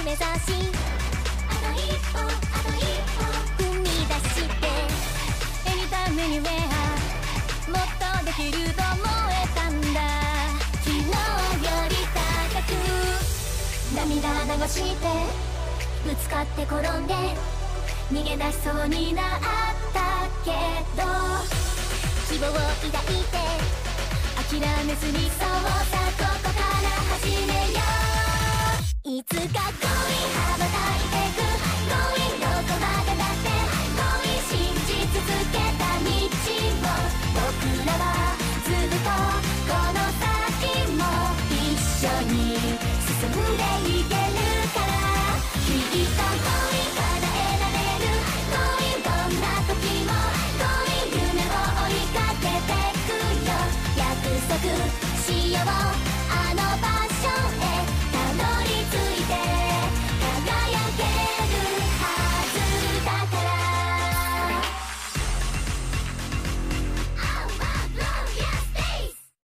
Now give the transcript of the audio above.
目指しあと一歩あと一歩踏み出してエニタイムエニウェアもっとできると思えたんだ昨日より高く涙流してぶつかって転んで逃げ出しそうになったけど希望を抱いて諦めずにそうさ